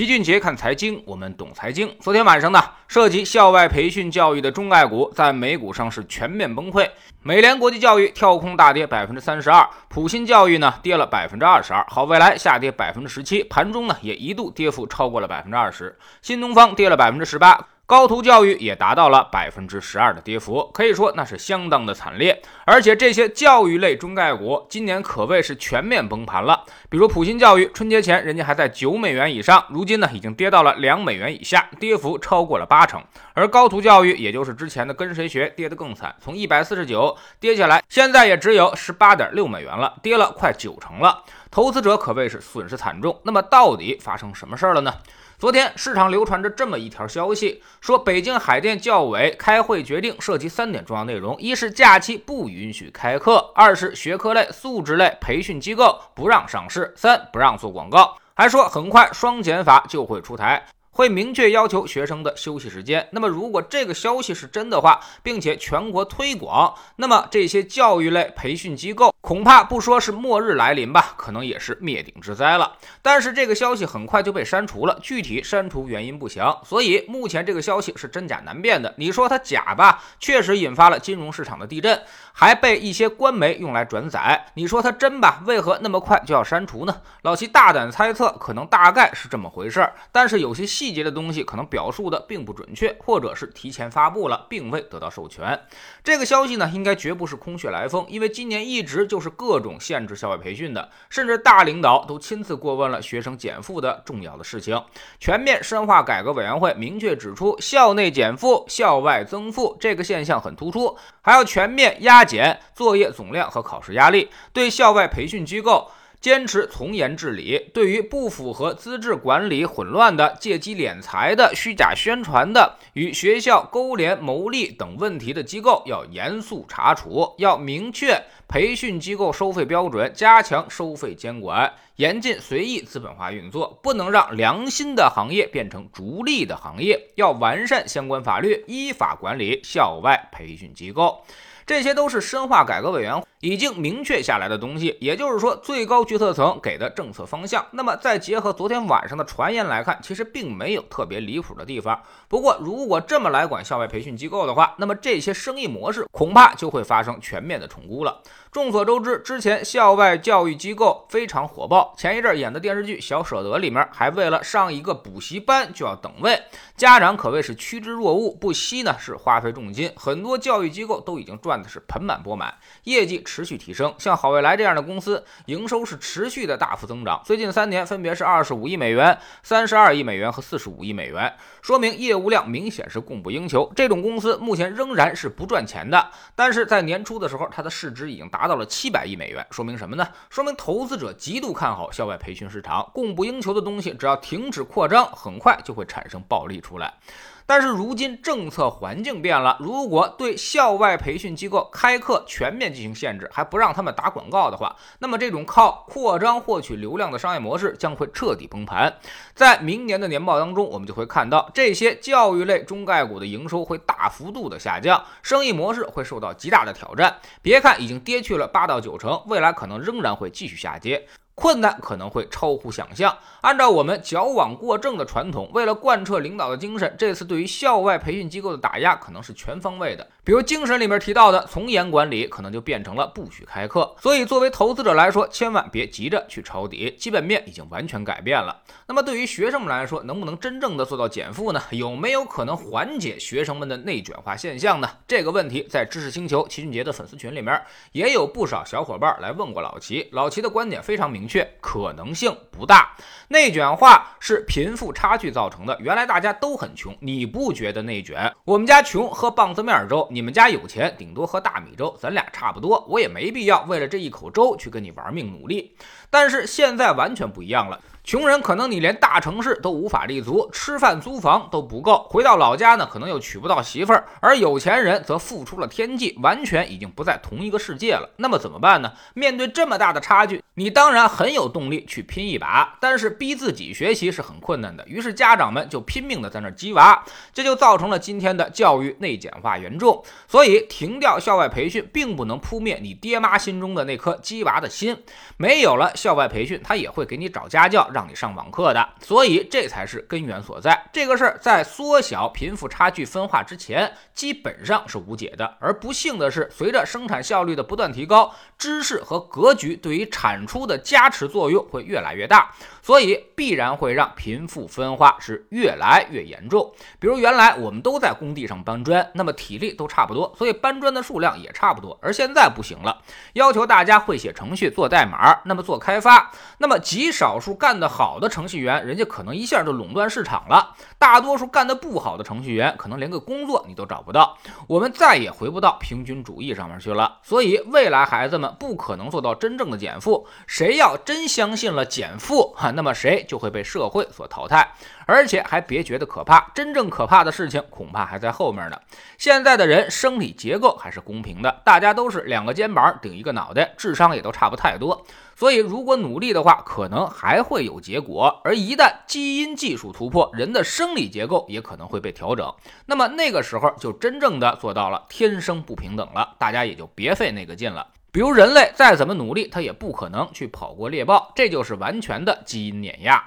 齐俊杰看财经，我们懂财经。昨天晚上呢，涉及校外培训教育的中概股在美股上是全面崩溃。美联国际教育跳空大跌百分之三十二，普新教育呢跌了百分之二十二，好未来下跌百分之十七，盘中呢也一度跌幅超过了百分之二十。新东方跌了百分之十八。高途教育也达到了百分之十二的跌幅，可以说那是相当的惨烈。而且这些教育类中概股今年可谓是全面崩盘了。比如普新教育，春节前人家还在九美元以上，如今呢已经跌到了两美元以下，跌幅超过了八成。而高途教育，也就是之前的跟谁学，跌得更惨，从一百四十九跌下来，现在也只有十八点六美元了，跌了快九成了。投资者可谓是损失惨重。那么到底发生什么事儿了呢？昨天市场流传着这么一条消息，说北京海淀教委开会决定涉及三点重要内容：一是假期不允许开课；二是学科类、素质类培训机构不让上市；三不让做广告。还说很快双减法就会出台。会明确要求学生的休息时间。那么，如果这个消息是真的话，并且全国推广，那么这些教育类培训机构恐怕不说是末日来临吧，可能也是灭顶之灾了。但是这个消息很快就被删除了，具体删除原因不详。所以目前这个消息是真假难辨的。你说它假吧，确实引发了金融市场的地震，还被一些官媒用来转载。你说它真吧，为何那么快就要删除呢？老齐大胆猜测，可能大概是这么回事儿。但是有些细。节的东西可能表述的并不准确，或者是提前发布了，并未得到授权。这个消息呢，应该绝不是空穴来风，因为今年一直就是各种限制校外培训的，甚至大领导都亲自过问了学生减负的重要的事情。全面深化改革委员会明确指出，校内减负、校外增负这个现象很突出，还要全面压减作业总量和考试压力，对校外培训机构。坚持从严治理，对于不符合资质管理、混乱的、借机敛财的、虚假宣传的、与学校勾连牟利等问题的机构，要严肃查处。要明确培训机构收费标准，加强收费监管，严禁随意资本化运作，不能让良心的行业变成逐利的行业。要完善相关法律，依法管理校外培训机构。这些都是深化改革委员会已经明确下来的东西，也就是说最高决策层给的政策方向。那么再结合昨天晚上的传言来看，其实并没有特别离谱的地方。不过如果这么来管校外培训机构的话，那么这些生意模式恐怕就会发生全面的重估了。众所周知，之前校外教育机构非常火爆，前一阵演的电视剧《小舍得》里面还为了上一个补习班就要等位，家长可谓是趋之若鹜，不惜呢是花费重金，很多教育机构都已经赚的。是盆满钵满，业绩持续提升。像好未来这样的公司，营收是持续的大幅增长。最近三年分别是二十五亿美元、三十二亿美元和四十五亿美元，说明业务量明显是供不应求。这种公司目前仍然是不赚钱的，但是在年初的时候，它的市值已经达到了七百亿美元，说明什么呢？说明投资者极度看好校外培训市场，供不应求的东西，只要停止扩张，很快就会产生暴利出来。但是如今政策环境变了，如果对校外培训机构开课全面进行限制，还不让他们打广告的话，那么这种靠扩张获取流量的商业模式将会彻底崩盘。在明年的年报当中，我们就会看到这些教育类中概股的营收会大幅度的下降，生意模式会受到极大的挑战。别看已经跌去了八到九成，未来可能仍然会继续下跌。困难可能会超乎想象。按照我们矫枉过正的传统，为了贯彻领导的精神，这次对于校外培训机构的打压可能是全方位的。比如精神里面提到的从严管理，可能就变成了不许开课。所以，作为投资者来说，千万别急着去抄底，基本面已经完全改变了。那么，对于学生们来说，能不能真正的做到减负呢？有没有可能缓解学生们的内卷化现象呢？这个问题在知识星球齐俊杰的粉丝群里面也有不少小伙伴来问过老齐。老齐的观点非常明。确可能性不大，内卷化是贫富差距造成的。原来大家都很穷，你不觉得内卷？我们家穷喝棒子面粥，你们家有钱顶多喝大米粥，咱俩差不多，我也没必要为了这一口粥去跟你玩命努力。但是现在完全不一样了。穷人可能你连大城市都无法立足，吃饭租房都不够，回到老家呢，可能又娶不到媳妇儿；而有钱人则付出了天际，完全已经不在同一个世界了。那么怎么办呢？面对这么大的差距，你当然很有动力去拼一把，但是逼自己学习是很困难的。于是家长们就拼命的在那鸡娃，这就造成了今天的教育内卷化严重。所以停掉校外培训，并不能扑灭你爹妈心中的那颗鸡娃的心。没有了校外培训，他也会给你找家教让。让你上网课的，所以这才是根源所在。这个事儿在缩小贫富差距分化之前，基本上是无解的。而不幸的是，随着生产效率的不断提高，知识和格局对于产出的加持作用会越来越大，所以必然会让贫富分化是越来越严重。比如原来我们都在工地上搬砖，那么体力都差不多，所以搬砖的数量也差不多。而现在不行了，要求大家会写程序、做代码，那么做开发，那么极少数干的好的程序员，人家可能一下就垄断市场了；大多数干得不好的程序员，可能连个工作你都找不到。我们再也回不到平均主义上面去了。所以未来孩子们不可能做到真正的减负。谁要真相信了减负，哈，那么谁就会被社会所淘汰。而且还别觉得可怕，真正可怕的事情恐怕还在后面呢。现在的人生理结构还是公平的，大家都是两个肩膀顶一个脑袋，智商也都差不太多。所以如果努力的话，可能还会有有结果。而一旦基因技术突破，人的生理结构也可能会被调整。那么那个时候就真正的做到了天生不平等了，大家也就别费那个劲了。比如人类再怎么努力，他也不可能去跑过猎豹，这就是完全的基因碾压。